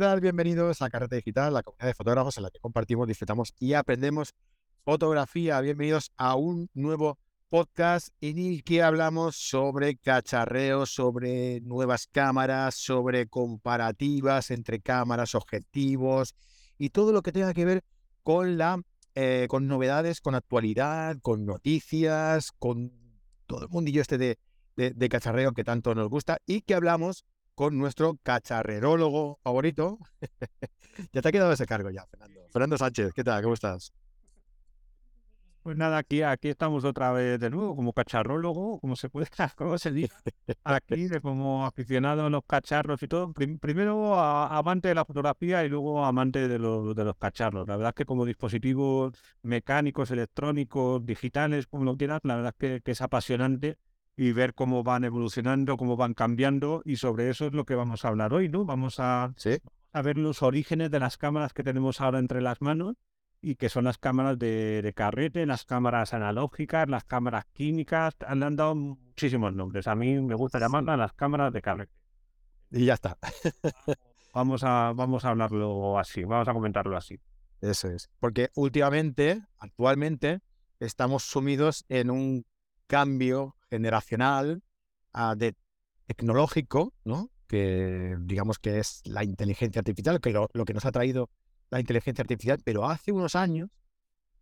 ¿qué? Bienvenidos a Carrete Digital, la comunidad de fotógrafos en la que compartimos, disfrutamos y aprendemos fotografía. Bienvenidos a un nuevo podcast en el que hablamos sobre cacharreos, sobre nuevas cámaras, sobre comparativas entre cámaras, objetivos y todo lo que tenga que ver con la eh, con novedades, con actualidad, con noticias, con todo el mundillo este de, de cacharreo que tanto nos gusta y que hablamos con nuestro cacharrerólogo favorito. ya te ha quedado ese cargo ya, Fernando. Fernando Sánchez, ¿qué tal? ¿Cómo estás? Pues nada, aquí, aquí estamos otra vez de nuevo, como cacharrólogo, como se puede, cómo se dice, aquí de como aficionado a los cacharros y todo. primero amante de la fotografía y luego amante de los, de los cacharros. La verdad es que como dispositivos mecánicos, electrónicos, digitales, como lo quieras, la verdad es que es apasionante y ver cómo van evolucionando, cómo van cambiando y sobre eso es lo que vamos a hablar hoy, ¿no? Vamos a, a ver los orígenes de las cámaras que tenemos ahora entre las manos y que son las cámaras de, carrete, las cámaras analógicas, las cámaras químicas, han dado muchísimos nombres. A mí me gusta llamarlas las cámaras de carrete. Y ya está. vamos a, vamos a hablarlo así, vamos a comentarlo así. Eso es. Porque últimamente, actualmente, estamos sumidos en un cambio generacional ah, de tecnológico, ¿no? Que digamos que es la inteligencia artificial, que lo, lo que nos ha traído la inteligencia artificial, pero hace unos años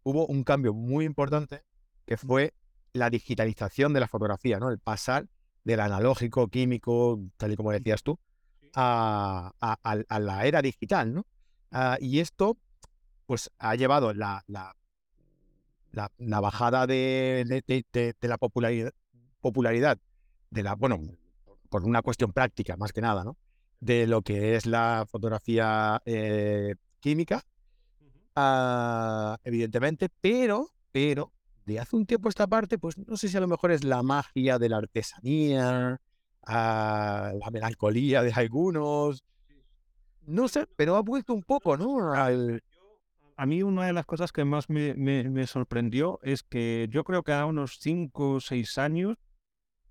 hubo un cambio muy importante que fue la digitalización de la fotografía, ¿no? El pasar del analógico, químico, tal y como decías tú, a, a, la era digital, ¿no? Ah, y esto, pues, ha llevado la, la, la, bajada de, de, la popularidad, popularidad de la, bueno, por una cuestión práctica más que nada, ¿no? De lo que es la fotografía eh, química, ah, evidentemente, pero, pero, de hace un tiempo esta parte, pues no sé si a lo mejor es la magia de la artesanía, ah, la melancolía de algunos, no sé, pero ha vuelto un poco, ¿no? A mí una de las cosas que más me, sorprendió es que yo creo que a unos 5 o 6 años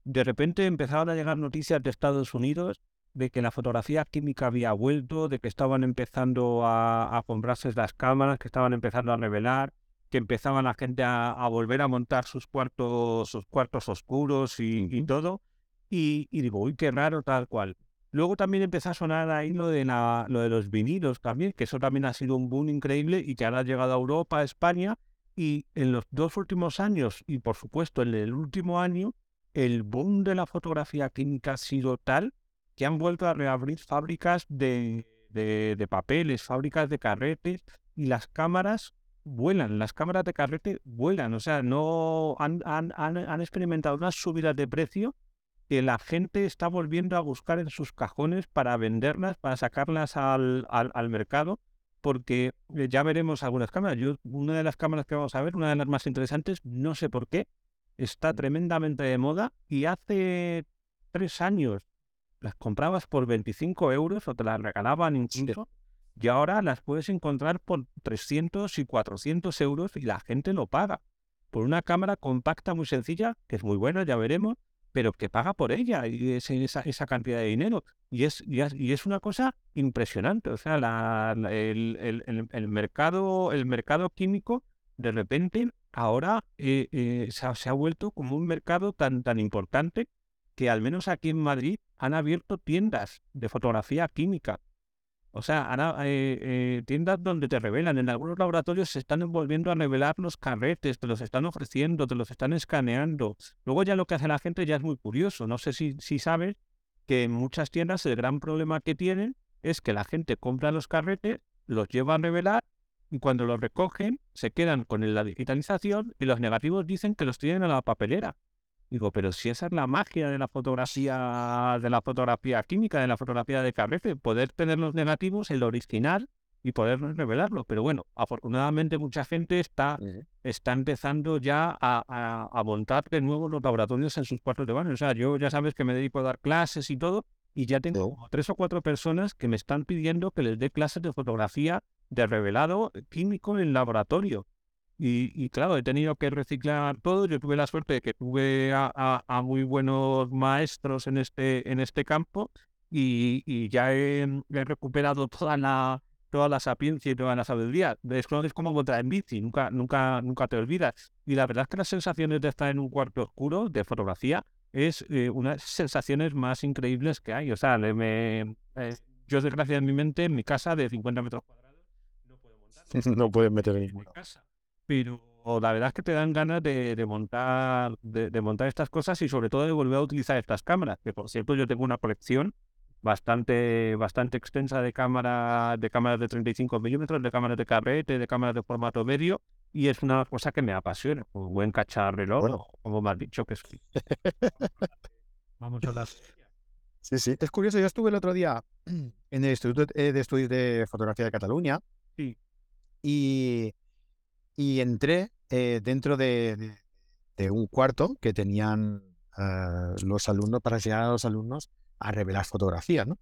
de repente empezaron a llegar noticias de Estados Unidos de que la fotografía química había vuelto, de que estaban empezando a, comprarse las cámaras, que estaban empezando a revelar, que empezaban la gente a, volver a montar sus cuartos, sus cuartos oscuros y, todo. Y, digo, uy, qué raro tal cual. Luego también empezó a sonar ahí lo de, lo de los vinilos también, que eso también ha sido un boom increíble y que ahora ha llegado a Europa, a España. Y en los dos últimos años, y por supuesto en el último año, el boom de la fotografía química ha sido tal que han vuelto a reabrir fábricas de, papeles, fábricas de carretes y las cámaras vuelan, las cámaras de carrete vuelan, o sea, no han, han, experimentado unas subidas de precio que la gente está volviendo a buscar en sus cajones para venderlas, para sacarlas al, al, al mercado, porque eh, ya veremos algunas cámaras. Yo, una de las cámaras que vamos a ver, una de las más interesantes, no sé por qué, está tremendamente de moda y hace tres años las comprabas por 25 euros o te las regalaban incluso y ahora las puedes encontrar por 300 y 400 euros y la gente lo paga. Por una cámara compacta muy sencilla, que es muy buena, ya veremos, pero que paga por ella y esa, esa cantidad de dinero. Y es, y es, una cosa impresionante. O sea, el, el, mercado, el mercado químico de repente ahora eh, eh, se, ha, vuelto como un mercado tan, tan importante que al menos aquí en Madrid han abierto tiendas de fotografía química. O sea, eh, tiendas donde te revelan. En algunos laboratorios se están volviendo a revelar los carretes, te los están ofreciendo, te los están escaneando. Luego ya lo que hace la gente ya es muy curioso. No sé si, si sabes que en muchas tiendas el gran problema que tienen es que la gente compra los carretes, los lleva a revelar y cuando los recogen se quedan con la digitalización y los negativos dicen que los tienen a la papelera. Digo, pero si esa es la magia de la fotografía, de la fotografía química, de la fotografía de carrete, poder tener los negativos, el original, y poder revelarlo. Pero bueno, afortunadamente mucha gente está, está empezando ya a, a, montar de nuevo los laboratorios en sus cuartos de baño. O sea, yo ya sabes que me dedico a dar clases y todo, y ya tengo tres o cuatro personas que me están pidiendo que les dé clases de fotografía de revelado químico en laboratorio. Y, claro, he tenido que reciclar todo. Yo tuve la suerte de que tuve a, muy buenos maestros en este, en este campo y, y ya he, he recuperado toda la, toda la sapiencia y toda la sabiduría. Es, es como montar en bici, nunca, nunca, nunca te olvidas. Y la verdad es que las sensaciones de estar en un cuarto oscuro de fotografía es eh, una de las sensaciones más increíbles que hay. O sea, me, eh, yo desgracia en mi mente, en mi casa de 50 metros cuadrados, no puedo montar. no puedes meter en mi casa. Pero la verdad es que te dan ganas de, de montar de, de, montar estas cosas y sobre todo de volver a utilizar estas cámaras, que por cierto yo tengo una colección bastante, bastante extensa de cámaras de cámaras de 35 milímetros, de cámaras de carrete, de cámaras de formato medio, y es una cosa que me apasiona. Un buen cacharreloj, bueno. como me has dicho que es. Vamos a las. Sí, sí. Es curioso, yo estuve el otro día en el Instituto de Estudios de Fotografía de Cataluña. Sí. Y, y entré eh, dentro de, de, de, un cuarto que tenían uh, los alumnos para enseñar a los alumnos a revelar fotografías, ¿no?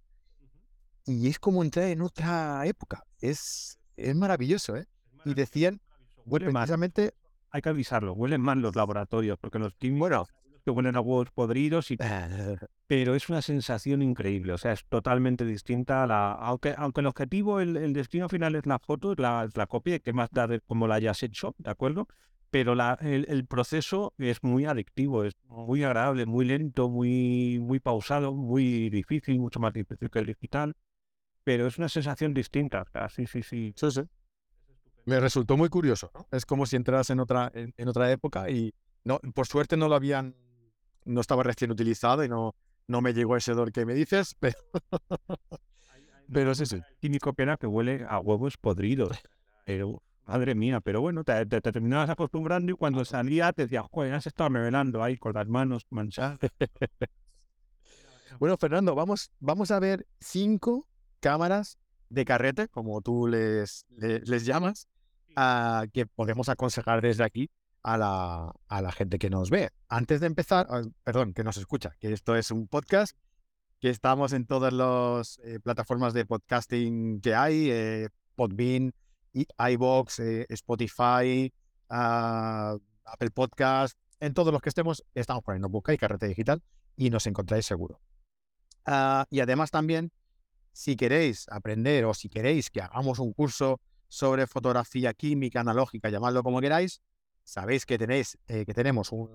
Y es como entrar en otra época. Es, es maravilloso, ¿eh? Y decían, bueno, precisamente... Hay que avisarlo, huelen mal los laboratorios, porque los químicos bueno, que huelen a huevos podridos, y... pero es una sensación increíble, o sea, es totalmente distinta a la... Aunque, aunque el objetivo, el, el destino final es la foto, es la, la copia, que más da de cómo la hayas hecho, ¿de acuerdo? pero la, el, el, proceso es muy adictivo, es muy agradable, muy lento, muy, muy pausado, muy difícil, mucho más difícil que el digital, pero es una sensación distinta. sí, sí, sí. Sí, sí. Me resultó muy curioso, ¿no? Es como si entras en otra, en, en, otra época y no, por suerte no lo habían, no estaba recién utilizado y no, no me llegó ese dolor que me dices, pero, pero sí, sí. Químico pena que huele a huevos podridos. Pero Madre mía, pero bueno, te, te, te, terminabas acostumbrando y cuando salía te decías, joder, ya se estaba revelando ahí con las manos manchadas. bueno, Fernando, vamos, vamos a ver cinco cámaras de carrete, como tú les, les, les llamas, uh, que podemos aconsejar desde aquí a la, a la gente que nos ve. Antes de empezar, perdón, que nos escucha, que esto es un podcast, que estamos en todas las eh, plataformas de podcasting que hay, eh, Podbean, iBox, eh, Spotify, uh, Apple Podcast, en todos los que estemos, estamos poniendo Busca y Carrete Digital y nos encontráis seguro. Uh, y además también, si queréis aprender o si queréis que hagamos un curso sobre fotografía química, analógica, llamadlo como queráis, sabéis que tenéis, eh, que tenemos un,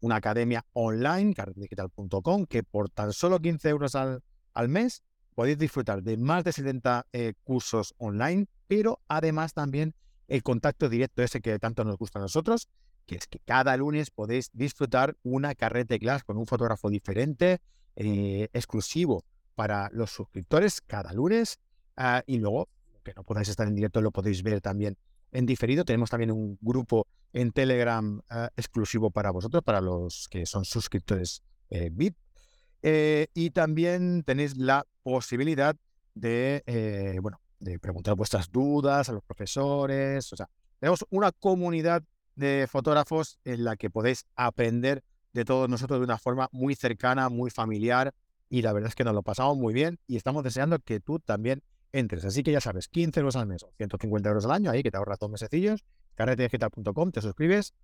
una academia online, carretedigital.com, que por tan solo 15 euros al, mes podéis disfrutar de más de 70 eh, cursos online, pero además también el contacto directo ese que tanto nos gusta a nosotros, que es que cada lunes podéis disfrutar una carrete class con un fotógrafo diferente, eh, exclusivo para los suscriptores cada lunes, uh, y luego, que no podáis estar en directo, lo podéis ver también en diferido. Tenemos también un grupo en Telegram uh, exclusivo para vosotros, para los que son suscriptores eh, VIP. Eh, y también tenéis la posibilidad de, eh, bueno, de preguntar vuestras dudas a los profesores. O sea, tenemos una comunidad de fotógrafos en la que podéis aprender de todos nosotros de una forma muy cercana, muy familiar. Y la verdad es que nos lo pasamos muy bien y estamos deseando que tú también entres. Así que ya sabes, 15 euros al mes o 150 euros al año, ahí que te ahorras dos mesecillos, carretedigital.com, te suscribes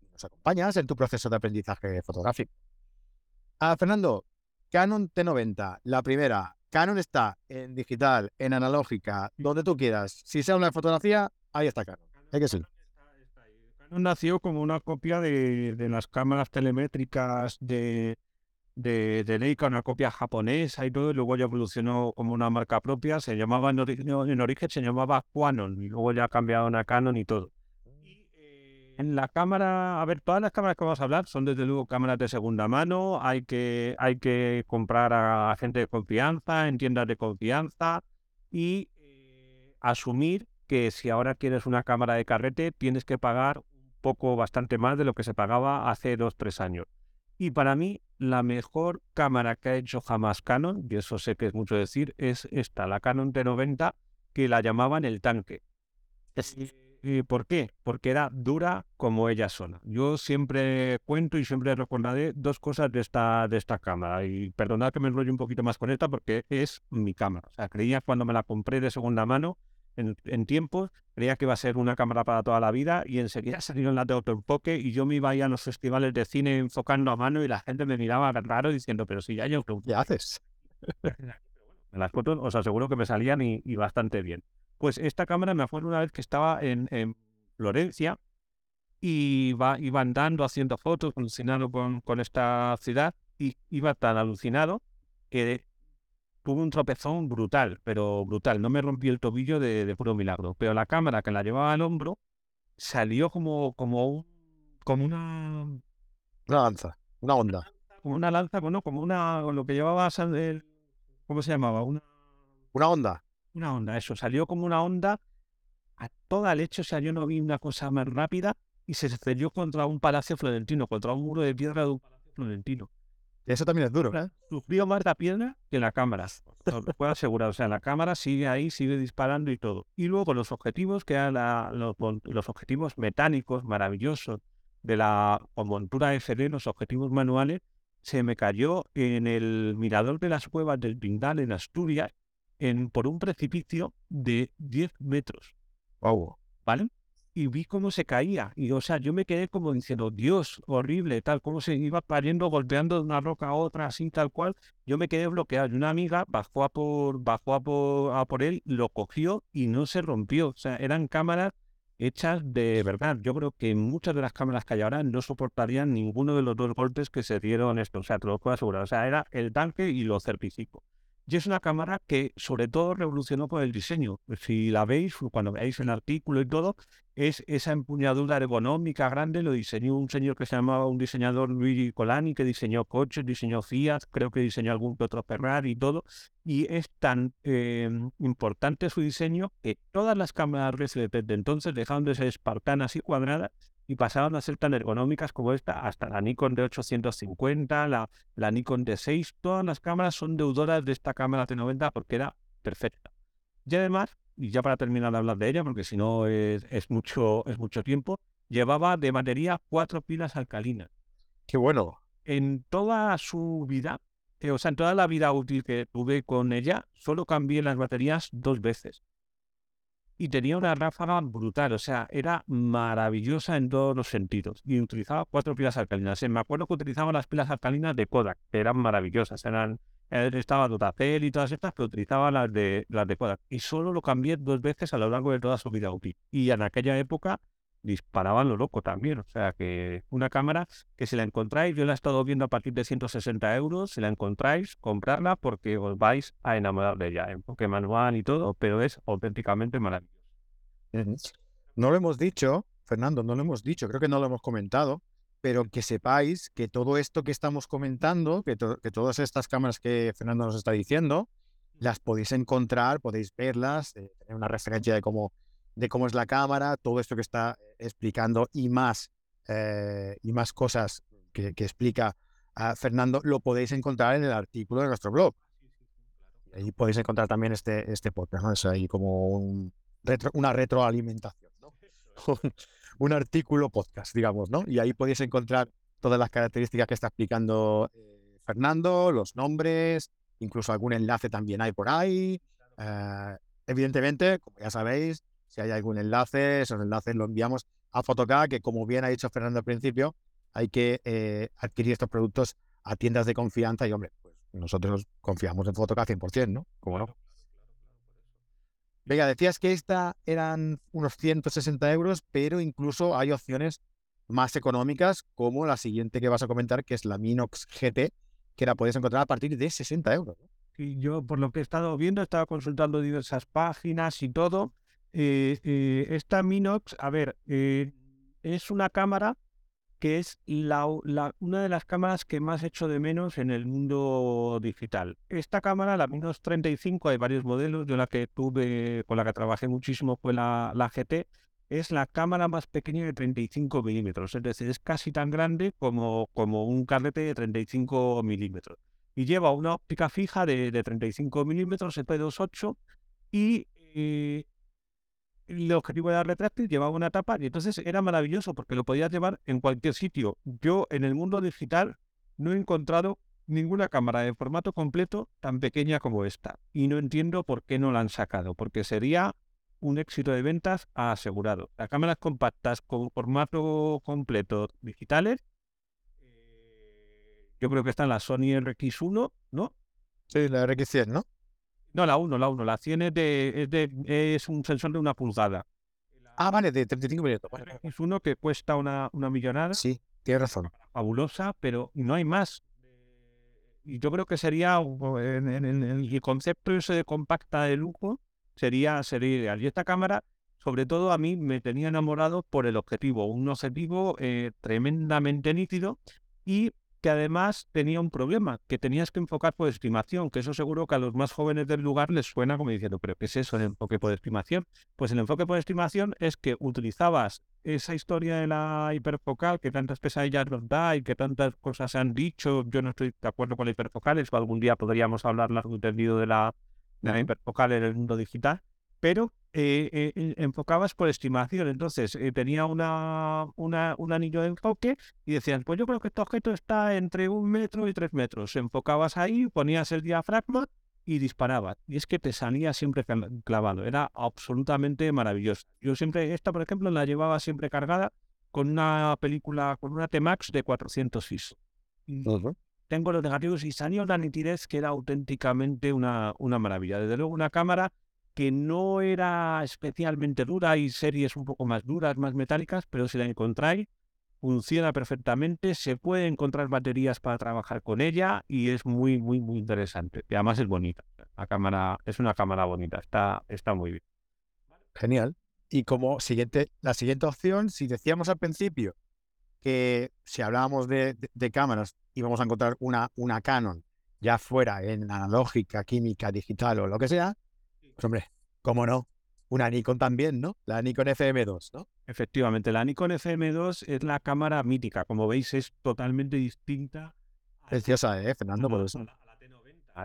y nos acompañas en tu proceso de aprendizaje fotográfico. Ah, Fernando, Canon T90, la primera. Canon está en digital, en analógica, donde tú quieras. Si sea una fotografía, ahí está Canon. Hay que ser. Canon nació como una copia de, de las cámaras telemétricas de, de, de, Leica, una copia japonesa y todo, y luego ya evolucionó como una marca propia, se llamaba en, origen, en origen se llamaba Quanon, y luego ya ha cambiado a Canon y todo. En la cámara, a ver, todas las cámaras que vamos a hablar son desde luego cámaras de segunda mano, hay que, hay que comprar a gente de confianza, en tiendas de confianza y eh, asumir que si ahora quieres una cámara de carrete tienes que pagar un poco bastante más de lo que se pagaba hace dos, tres años. Y para mí, la mejor cámara que ha hecho jamás Canon, y eso sé que es mucho decir, es esta, la Canon T90, que la llamaban el tanque. ¿Y por qué? Porque era dura como ella sola. Yo siempre cuento y siempre recordaré dos cosas de esta, de esta cámara. Y perdonad que me enrollo un poquito más con esta porque es mi cámara. O sea, creía cuando me la compré de segunda mano en, en tiempos, creía que iba a ser una cámara para toda la vida y enseguida salieron las de autoenfoque y yo me iba a ir a los festivales de cine enfocando a mano y la gente me miraba raro diciendo, pero si ya yo... ¿Qué haces? En las fotos os aseguro que me salían y, bastante bien. Pues esta cámara me acuerdo una vez que estaba en, Florencia y iba, iba, andando haciendo fotos, alucinado con, con esta ciudad y iba tan alucinado que tuve un tropezón brutal, pero brutal. No me rompí el tobillo de, puro milagro. Pero la cámara que la llevaba al hombro salió como, como, como una... Una lanza, una onda. Como una lanza, bueno, como una... Lo que llevaba... El, ¿Cómo se llamaba? Una... Una onda. Una onda, eso. Salió como una onda a toda leche. O sea, yo no vi una cosa más rápida y se estrelló contra un palacio florentino, contra un muro de piedra de un palacio florentino. Eso también es duro. Sufrió más la piedra que la cámara. Lo puedo asegurar. O sea, la cámara sigue ahí, sigue disparando y todo. Y luego los objetivos, que eran los, los, objetivos metálicos maravillosos de la montura FD, los objetivos manuales, se me cayó en el mirador de las cuevas del Pindal en Asturias en, por un precipicio de 10 metros. Wow. ¿Vale? Y vi cómo se caía. Y o sea, yo me quedé como diciendo, Dios, horrible, tal, cómo se iba cayendo, golpeando de una roca a otra, así, tal cual. Yo me quedé bloqueado. Y una amiga bajó a por, bajó a por, a por él, lo cogió y no se rompió. O sea, eran cámaras hechas de verdad. Yo creo que muchas de las cámaras que hay ahora no soportarían ninguno de los dos golpes que se dieron esto. O sea, te lo puedo asegurar. O sea, era el tanque y lo certifico. Y es una cámara que sobre todo revolucionó por el diseño. Si la veis, cuando veáis el artículo y todo, es esa empuñadura ergonómica grande, lo diseñó un señor que se llamaba un diseñador Luigi Colani, que diseñó coches, diseñó Fiat, creo que diseñó algún otro Ferrari y todo. Y es tan em, importante su diseño que todas las cámaras RCDP de entonces dejaron de ser espartanas y cuadradas y pasaban a ser tan ergonómicas como esta, hasta la Nikon de 850, la, la Nikon de 6, todas las cámaras son deudoras de esta cámara T90 porque era perfecta. Y además, y ya para terminar de hablar de ella, porque si no es, mucho, es mucho tiempo, llevaba de batería cuatro pilas alcalinas. Qué bueno. En toda su vida, eh, o sea, en toda la vida útil que tuve con ella, solo cambié las baterías dos veces y tenía una ráfaga brutal, o sea, era maravillosa en todos los sentidos. Y utilizaba cuatro pilas alcalinas. Me acuerdo que utilizaba las pilas alcalinas de Kodak, que eran maravillosas, eran estaba Dotacel y todas estas, pero utilizaba las de las de Kodak. Y solo lo cambié dos veces a lo largo de toda su vida útil. Y en aquella época disparaban lo loco también. O sea que una cámara que si la encontráis, yo la he estado viendo a partir de 160 euros, si la encontráis, comprarla porque os vais a enamorar de ella, en Pokémon One y todo, pero es auténticamente maravilloso. No lo hemos dicho, Fernando, no lo hemos dicho, creo que no lo hemos comentado, pero que sepáis que todo esto que estamos comentando, que, todas estas cámaras que Fernando nos está diciendo, las podéis encontrar, podéis verlas, eh, tener una referencia de cómo de cómo es la cámara, todo esto que está explicando y más, eh, y más cosas que, explica a Fernando, lo podéis encontrar en el artículo de nuestro blog. Ahí podéis encontrar también este, este podcast, ¿no? Es ahí como un una retroalimentación, ¿no? un, artículo podcast, digamos, ¿no? Y ahí podéis encontrar todas las características que está explicando eh, Fernando, los nombres, incluso algún enlace también hay por ahí. Eh, evidentemente, como ya sabéis, si hay algún enlace, esos enlaces los enviamos a Photocard, que como bien ha dicho Fernando al principio, hay que eh, adquirir estos productos a tiendas de confianza y, hombre, pues nosotros confiamos en Photocard 100%, ¿no? ¿Cómo no? Venga, decías que esta eran unos 160 euros, pero incluso hay opciones más económicas, como la siguiente que vas a comentar, que es la Minox GT, que la puedes encontrar a partir de 60 euros. Y yo, por lo que he estado viendo, he estado consultando diversas páginas y todo, esta Minox, a ver, eh, es una cámara que es la, una de las cámaras que más echo de menos en el mundo digital. Esta cámara, la Minox 35, hay varios modelos, yo la que tuve, con la que trabajé muchísimo fue la, la GT, es la cámara más pequeña de 35 milímetros, es decir, es casi tan grande como, como un carrete de 35 milímetros. Y lleva una óptica fija de, de 35 milímetros, P28, y el objetivo era retráctil, llevaba una tapa y entonces era maravilloso porque lo podías llevar en cualquier sitio. Yo en el mundo digital no he encontrado ninguna cámara de formato completo tan pequeña como esta. Y no entiendo por qué no la han sacado, porque sería un éxito de ventas asegurado. Las cámaras compactas con formato completo digitales, eh, yo creo que están las Sony RX1, ¿no? Sí, la RX100, ¿no? No, la 1, la 1. La 100 es, de, es, de, es un sensor de una pulgada. Ah, vale, de 35 minutos. Es uno que cuesta una, una millonada. Sí, tienes razón. Fabulosa, pero no hay más. Y yo creo que sería, en, en, en el concepto ese de compacta de lujo, sería, sería ideal. Y esta cámara, sobre todo a mí, me tenía enamorado por el objetivo. Un objetivo eh, tremendamente nítido y que además tenía un problema, que tenías que enfocar por estimación, que eso seguro que a los más jóvenes del lugar les suena como diciendo, pero ¿qué es eso el enfoque por estimación? Pues el enfoque por estimación es que utilizabas esa historia de la hiperfocal que tantas pesadillas nos da y que tantas cosas se han dicho, yo no estoy de acuerdo con la hiperfocal, eso algún día podríamos hablar largo entendido de la, de la hiperfocal en el mundo digital, pero eh, eh, enfocabas por estimación. Entonces, eh, tenía una, una, un anillo de enfoque y decían, pues yo creo que este objeto está entre un metro y tres metros. Enfocabas ahí, ponías el diafragma y disparabas. Y es que te salía siempre clavado. Era absolutamente maravilloso. Yo siempre, esta por ejemplo, la llevaba siempre cargada con una película, con una T-Max de 400 ISO. Tengo los negativos y salía una nitidez que era auténticamente una, una maravilla. Desde luego, una cámara que no era especialmente dura, hay series un poco más duras, más metálicas, pero si la encontráis, funciona perfectamente, se puede encontrar baterías para trabajar con ella y es muy, muy, muy interesante. Y además es bonita. La cámara, es una cámara bonita, está, está muy bien. Genial. Y como siguiente, la siguiente opción, si decíamos al principio que si hablábamos de, cámaras íbamos a encontrar una, una Canon, ya fuera en analógica, química, digital o lo que sea, hombre, cómo no, una Nikon también, ¿no? La Nikon FM2, ¿no? Efectivamente, la Nikon FM2 es la cámara mítica, como veis es totalmente distinta. Preciosa, ¿eh, Fernando? Por eso.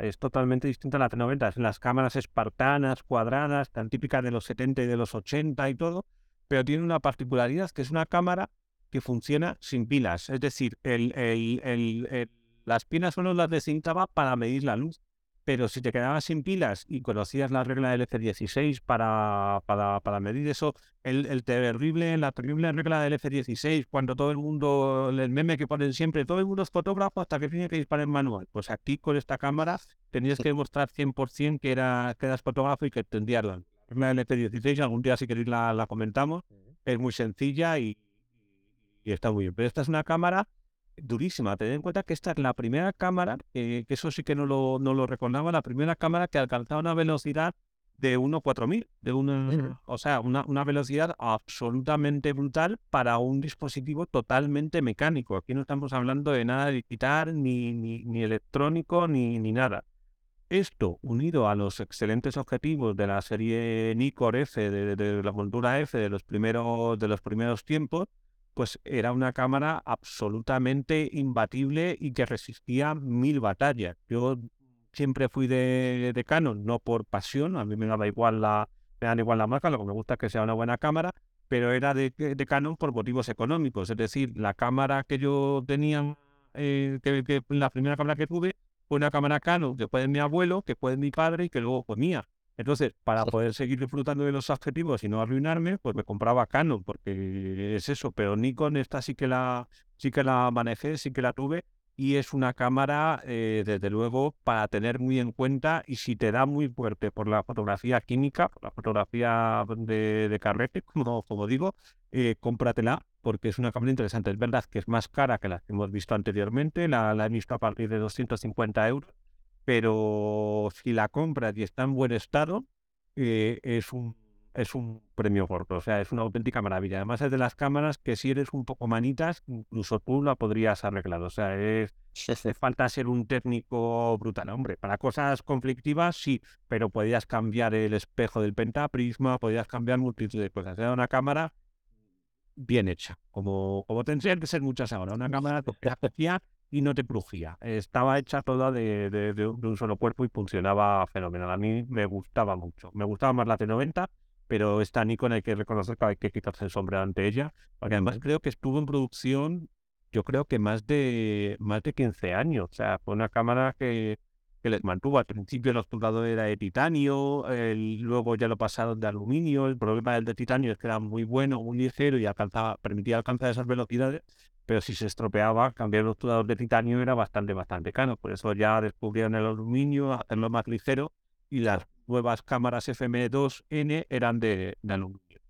Es totalmente distinta a la T90. Es las cámaras espartanas, cuadradas, tan típicas de los 70 y de los 80 y todo, pero tiene una particularidad que es una cámara que funciona sin pilas. Es decir, el, el, las pilas solo las descintaba para medir la luz pero si te quedabas sin pilas y conocías la regla del F16 para, para, para medir eso, el, el, terrible, la terrible regla del F16, cuando todo el mundo, el meme que ponen siempre, todo el mundo es fotógrafo hasta que tiene que disparar en manual. Pues aquí con esta cámara tenías que demostrar 100% que, era, que eras fotógrafo y que entendías la regla del F16. Algún día si queréis la, la comentamos. Es muy sencilla y, y está muy bien. Pero esta es una cámara durísima. Ten en cuenta que esta es la primera cámara, que eso sí que no lo, no lo recordaba, la primera cámara que alcanzaba una velocidad de 1.4000, de una, o sea, una, una, velocidad absolutamente brutal para un dispositivo totalmente mecánico. Aquí no estamos hablando de nada digital, ni, ni, ni electrónico, ni, ni nada. Esto, unido a los excelentes objetivos de la serie Nikkor F, de, de, la montura F de los primeros, de los primeros tiempos, pues era una cámara absolutamente imbatible y que resistía mil batallas. Yo siempre fui de, Canon, no por pasión, a mí me daba igual la, me dan igual la marca, lo que me gusta es que sea una buena cámara, pero era de, Canon por motivos económicos, es decir, la cámara que yo tenía, eh, que, la primera cámara que tuve, fue una cámara Canon que fue de mi abuelo, que fue de mi padre y que luego fue mía. Entonces, para poder seguir disfrutando de los objetivos y no arruinarme, pues me compraba Canon, porque es eso. Pero Nikon esta sí que la, sí que la manejé, sí que la tuve y es una cámara, eh, desde luego, para tener muy en cuenta y si te da muy fuerte por la fotografía química, por la fotografía de, de carrete, como, como digo, eh, cómpratela porque es una cámara interesante. Es verdad que es más cara que la que hemos visto anteriormente, la, la he visto a partir de 250 euros, pero si la compras y está en buen estado, eh, es, un, es un premio corto, o sea, es una auténtica maravilla. Además es de las cámaras que si eres un poco manitas, incluso tú la podrías arreglar, o sea, es, hace falta ser un técnico brutal, hombre, para cosas conflictivas sí, pero podías cambiar el espejo del pentaprisma, podías cambiar multitud de cosas. Era una cámara bien hecha, como, como tendrían que ser muchas ahora, una cámara que hacía y no te crujía. Estaba hecha toda de, de, un solo cuerpo y funcionaba fenomenal. A mí me gustaba mucho. Me gustaba más la T90, pero esta Nikon hay que reconocer que hay que quitarse el sombrero ante ella, porque además creo que estuvo en producción, yo creo que más de, más de 15 años. O sea, fue una cámara que, que les mantuvo. Al principio el obturador era de titanio, luego ya lo pasaron de aluminio. El problema del de titanio es que era muy bueno, muy ligero y alcanzaba, permitía alcanzar esas velocidades, pero si se estropeaba, cambiar el obturador de titanio era bastante, bastante caro. Por eso ya descubrieron el aluminio, hacerlo más ligero y las nuevas cámaras FM2N eran de, aluminio.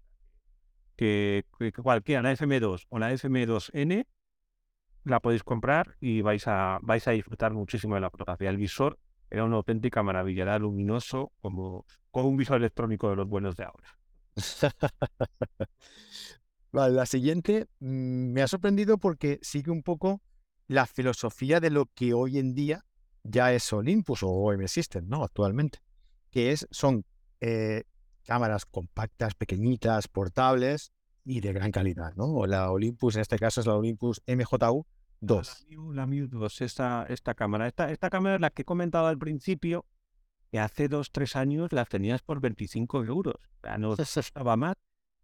Que, que, cualquiera, la FM2 o la FM2N, la podéis comprar y vais a, vais a disfrutar muchísimo de la fotografía. El visor era una auténtica maravilla, era luminoso como, un visor electrónico de los buenos de ahora. vale, la siguiente mm, me ha sorprendido porque sigue un poco la filosofía de lo que hoy en día ya es Olympus o OM System, ¿no? Actualmente, que es, son eh, cámaras compactas, pequeñitas, portables y de gran calidad, ¿no? La Olympus, en este caso es la Olympus MJU 2. La Miu, 2, esta, esta cámara. Esta, esta cámara es la que he comentado al principio, que hace dos, tres años las tenías por 25 euros. O sea, no estaba más.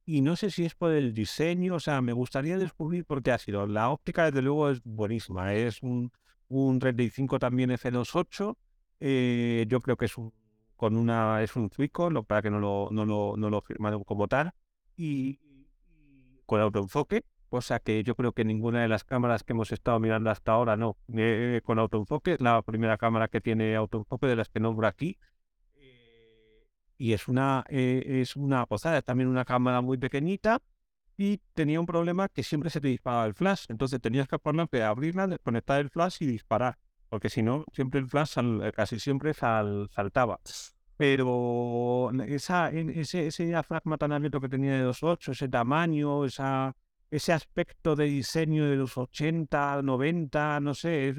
Y no sé si es por el diseño, o sea, me gustaría descubrir por qué ha sido. La óptica, desde luego, es buenísima. Es un, un 35 también F28. Eh, yo creo que es un con una es un Zuico, lo para que no lo, no lo, no lo firmaron como tal. Y, con autoenfoque, cosa que yo creo que ninguna de las cámaras que hemos estado mirando hasta ahora no, eh, con autoenfoque, es la primera cámara que tiene autoenfoque de las que nombro aquí. Y es una, eh, es una posada, es también una cámara muy pequeñita y tenía un problema que siempre se te disparaba el flash. Entonces tenías que ponerte abrirla, desconectar el flash y disparar, porque si no, siempre el flash casi siempre saltaba. Pero esa, ese, ese diafragma tan abierto que tenía de 2.8, ese tamaño, esa, ese aspecto de diseño de los 80, 90, no sé,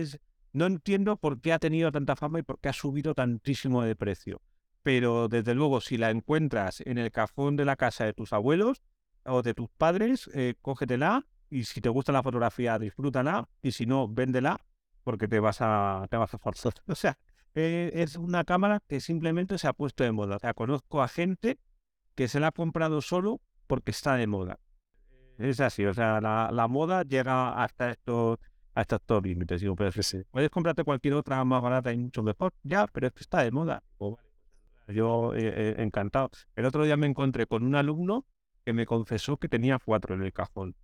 es, no entiendo por qué ha tenido tanta fama y por qué ha subido tantísimo de precio. Pero desde luego, si la encuentras en el cajón de la casa de tus abuelos o de tus padres, eh, cógetela y si te gusta la fotografía, disfrútala y si no, véndela porque te vas a, te vas a forzar. O sea, eh, es una cámara que simplemente se ha puesto de moda. O sea, conozco a gente que se la ha comprado solo porque está de moda. Es así, o sea, la, moda llega hasta estos, hasta estos límites. Digo, pero puedes comprarte cualquier otra más barata y mucho mejor, ya, pero es que está de moda. Yo eh, eh, encantado. El otro día me encontré con un alumno que me confesó que tenía cuatro en el cajón.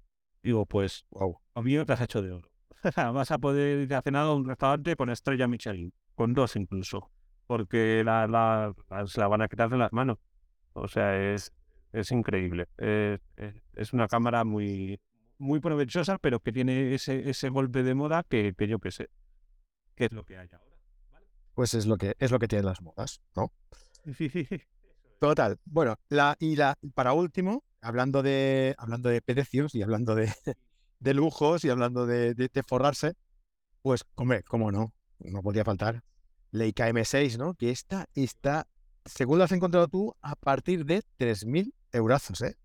Digo, pues, wow, a mí te has hecho de oro. Vas a poder ir a cenar a un restaurante con estrella Michelin con dos incluso, porque la, la, se la van a quitar de las manos. O sea, es, es increíble. es una cámara muy, muy provechosa, pero que tiene ese, ese golpe de moda que, que yo que sé, que es lo que hay ahora. Pues es lo que es lo que tienen las modas, ¿no? Total. Bueno, la, y la, para último, hablando de, hablando de precios y hablando de, de lujos y hablando de, de, de forrarse, pues, hombre, cómo no, no podía faltar, Leica M6, ¿no? Que esta está, según la has encontrado tú, a partir de 3.000 eurazos, ¿eh?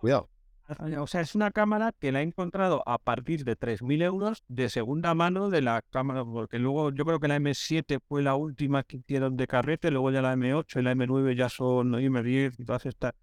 Cuidado. O sea, es una cámara que la he encontrado a partir de 3.000 euros de segunda mano de la cámara, porque luego yo creo que la M7 fue la última que hicieron de carrete, luego ya la M8 y la M9 ya son M10 y todas estas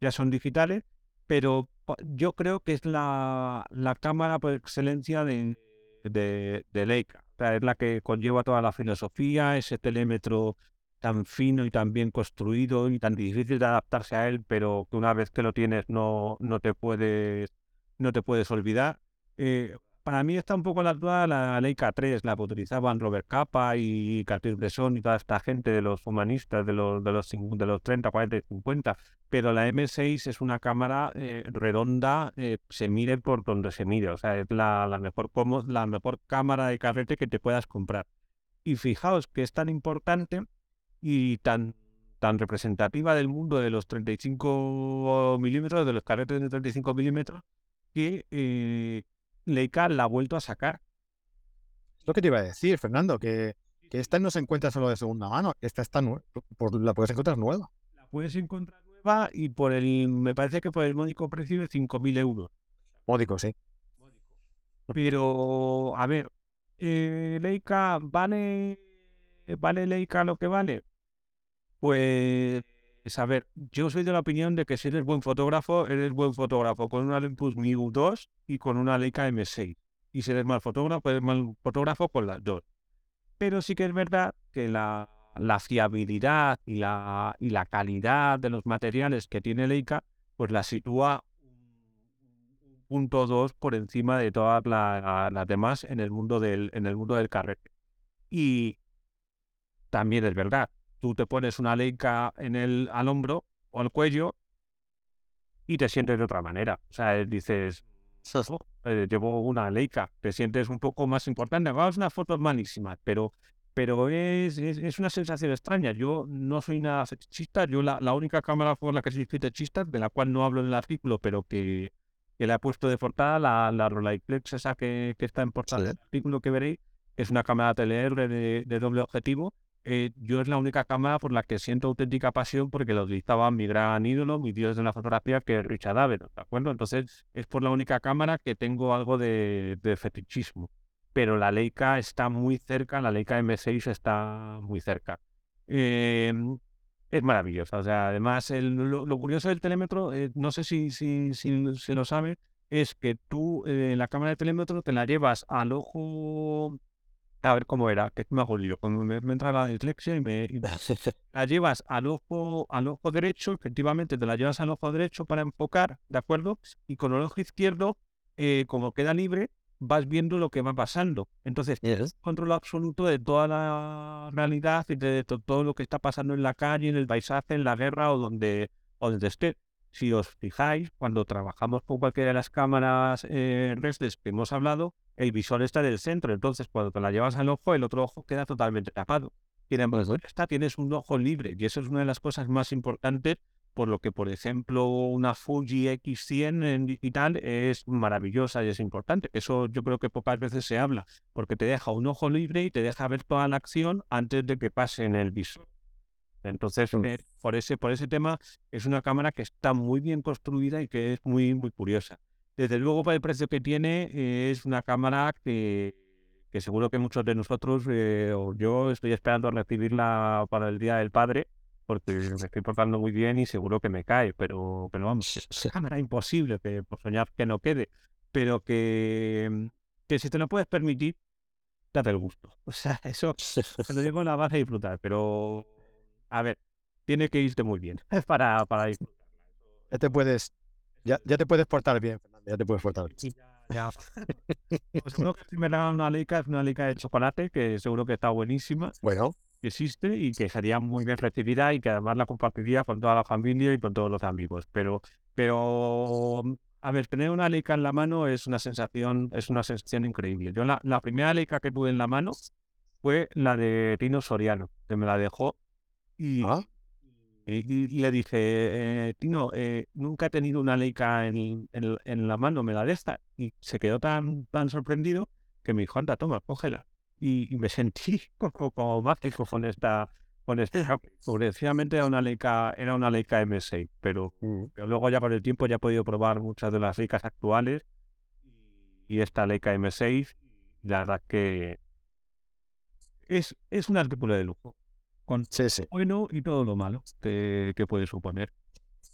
ya son digitales, pero yo creo que es la, la cámara por excelencia de, de, de Leica es la que conlleva toda la filosofía, ese telémetro tan fino y tan bien construido y tan difícil de adaptarse a él, pero que una vez que lo tienes no, no, te, puedes, no te puedes olvidar. Eh, para mí está un poco la duda la Leica 3, la que utilizaban Robert Capa y Cartier-Bresson y toda esta gente de los humanistas de los, de los, de los 30, 40 y 50. Pero la M6 es una cámara eh, redonda, eh, se mire por donde se mire. O sea, es la, la, mejor, la mejor cámara de carrete que te puedas comprar. Y fijaos que es tan importante y tan, tan representativa del mundo de los 35 milímetros, de los carretes de 35 milímetros, que eh, Leica la ha vuelto a sacar. Lo que te iba a decir, Fernando, que, que esta no se encuentra solo de segunda mano, esta está nueva, la puedes encontrar nueva. La puedes encontrar nueva y por el, me parece que por el módico precio de 5.000 euros. Módico, sí. Pero, a ver, eh, Leica, ¿vale, ¿vale Leica lo que vale? Pues es a ver, yo soy de la opinión de que si eres buen fotógrafo, eres buen fotógrafo con una Olympus Miu 2 y con una Leica M6. Y si eres mal fotógrafo, eres mal fotógrafo con las dos. Pero sí que es verdad que la, la fiabilidad y la, y la calidad de los materiales que tiene Leica, pues la sitúa un punto dos por encima de todas las demás en el mundo del, en el mundo del carrete. Y también es verdad, tú te pones una Leica en el, al hombro o al cuello y te sientes de otra manera. O sea, dices, oh, eh, llevo una Leica, te sientes un poco más importante. Vamos unas fotos malísimas, pero, pero es, es, una sensación extraña. Yo no soy nada fetichista, yo la, la única cámara por la que soy fetichista, de la cual no hablo en el artículo, pero que, que le he puesto de portada, la, la Rolleiflex esa que, que está en portada del artículo que veréis, es una cámara TLR de, de doble objetivo eh, yo es la única cámara por la que siento auténtica pasión porque lo utilizaba mi gran ídolo, mi dios de la fotografía, que es Richard Avedon, ¿de acuerdo? Entonces es por la única cámara que tengo algo de, fetichismo. Pero la Leica está muy cerca, la Leica M6 está muy cerca. Em, es maravillosa. O sea, además, lo, curioso del telémetro, eh, no sé si, si, si, si, lo sabes, es que tú eh, la cámara de telémetro te la llevas al ojo a ver cómo era, que me hago lío. Cuando me, entra la dislexia y me, la llevas al ojo, al ojo derecho, efectivamente te la llevas al ojo derecho para enfocar, ¿de acuerdo? Y con el ojo izquierdo, eh, como queda libre, vas viendo lo que va pasando. Entonces, control absoluto de toda la realidad y de, todo lo que está pasando en la calle, en el paisaje, en la guerra o donde, o donde esté. Si os fijáis, cuando trabajamos con cualquiera de las cámaras eh, restes que hemos hablado, el visor está en el centro. Entonces, cuando te la llevas al ojo, el otro ojo queda totalmente tapado. Y en esta tienes un ojo libre. Y eso es una de las cosas más importantes, por lo que, por ejemplo, una Fuji X100 en digital es maravillosa y es importante. Eso yo creo que pocas veces se habla, porque te deja un ojo libre y te deja ver toda la acción antes de que pase en el visor. Entonces, eh, por, ese, por ese tema, es una cámara que está muy bien construida y que es muy, muy curiosa. Desde luego, para el precio que tiene, eh, es una cámara que, que, seguro que muchos de nosotros, eh, o yo, estoy esperando a recibirla para el Día del Padre, porque me estoy portando muy bien y seguro que me cae, pero, pero vamos, es cámara imposible, que por soñar que no quede, pero que, que si te lo puedes permitir, date el gusto. O sea, eso lo digo, la vas a disfrutar, pero a ver, tiene que irte muy bien para, para ir. Ya te puedes, ya, ya te puedes portar bien, ya te puedes portar bien. ya, pues no, si me dan una leica, es una leica de chocolate que seguro que está buenísima. Bueno. Que existe y que sería muy bien recibida y que además la compartiría con toda la familia y con todos los amigos. Pero, pero a ver, tener una leica en la mano es una sensación, es una sensación increíble. Yo la, la primera leica que tuve en la mano fue la de Tino Soriano, que me la dejó Ah. Y, le dije, eh, Tino, eh, nunca he tenido una Leica en, en, la mano, me la de esta. Y se quedó tan, tan sorprendido que me dijo, anda, toma, cógela. Y, me sentí como, como mágico con esta, con esta. Era una Leica, era una Leica M6, pero, mm. pero, luego ya con el tiempo ya he podido probar muchas de las Leicas actuales y esta Leica M6, la verdad que es, es un artículo de lujo con bueno y todo lo malo que, puede suponer.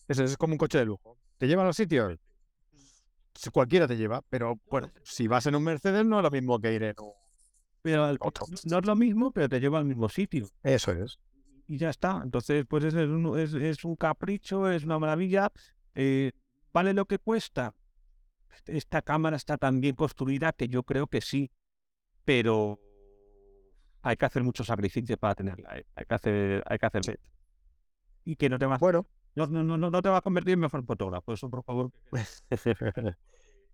Eso es como un coche de lujo. ¿Te lleva a los sitios? Cualquiera te lleva, pero bueno, si vas en un Mercedes no es lo mismo que ir en un... Pero no es lo mismo, pero te lleva al mismo sitio. Eso es. Y ya está. Entonces, pues es un, es, un capricho, es una maravilla. Eh, ¿Vale lo que cuesta? Esta cámara está tan bien construida que yo creo que sí. Pero hay que hacer muchos sacrificios para tenerla. ¿eh? Hay que hacer, hay que hacer. Y que no te va bueno. No, no, no, no te va a convertir en mejor fotógrafo, eso por favor.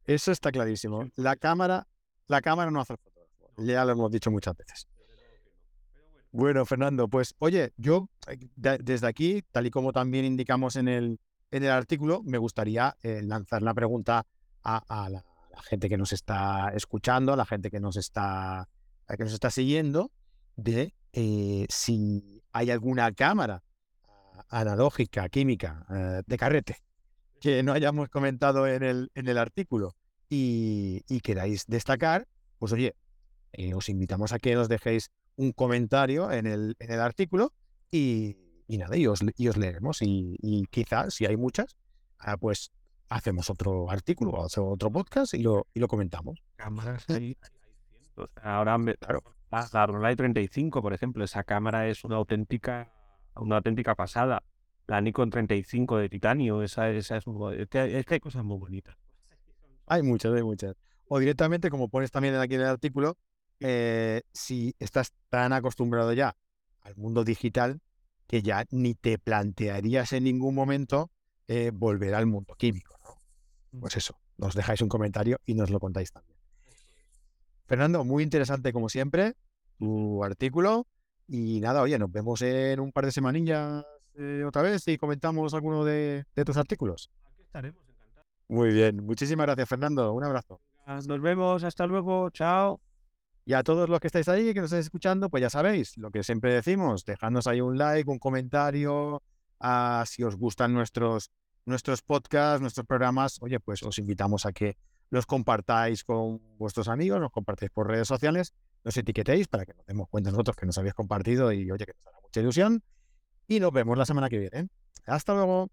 eso está clarísimo. La cámara, la cámara no hace el fotógrafo. Ya lo hemos dicho muchas veces. Bueno, Fernando, pues oye, yo eh, desde aquí, tal y como también indicamos en el, en el artículo, me gustaría eh, lanzar la pregunta a, la, gente que nos está escuchando, a la gente que nos está, que nos está siguiendo, de eh, si hay alguna cámara analógica, química, eh, de carrete, que no hayamos comentado en el, en el artículo y, queráis destacar, pues oye, eh, os invitamos a que nos dejéis un comentario en el, en el artículo y, nada, y os, y os leeremos. Y, quizás, si hay muchas, ah, pues hacemos otro artículo, o otro podcast y lo, y lo comentamos. Cámaras ahí. Ahora, me, claro La, la 35, por ejemplo, esa cámara es una auténtica, una auténtica pasada. La Nikon 35 de titanio, esa, esa es, es, que, hay cosas muy bonitas. Hay muchas, hay muchas. O directamente, como pones también aquí en el artículo, eh, si estás tan acostumbrado ya al mundo digital que ya ni te plantearías en ningún momento eh, volver al mundo químico. Pues eso, nos dejáis un comentario y nos lo contáis también. Fernando, muy interesante como siempre tu artículo. Y nada, oye, nos vemos en un par de semanillas eh, otra vez y comentamos alguno de, de tus artículos. Aquí estaremos, encantados. Muy bien, muchísimas gracias, Fernando. Un abrazo. Nos vemos, hasta luego, chao. Y a todos los que estáis ahí, que nos estáis escuchando, pues ya sabéis lo que siempre decimos, dejadnos ahí un like, un comentario, a, si os gustan nuestros, nuestros podcasts, nuestros programas, oye, pues os invitamos a que los compartáis con vuestros amigos, los compartáis por redes sociales, nos etiquetéis para que nos demos cuenta nosotros que nos habéis compartido y oye, que nos hará mucha ilusión. Y nos vemos la semana que viene. Hasta luego.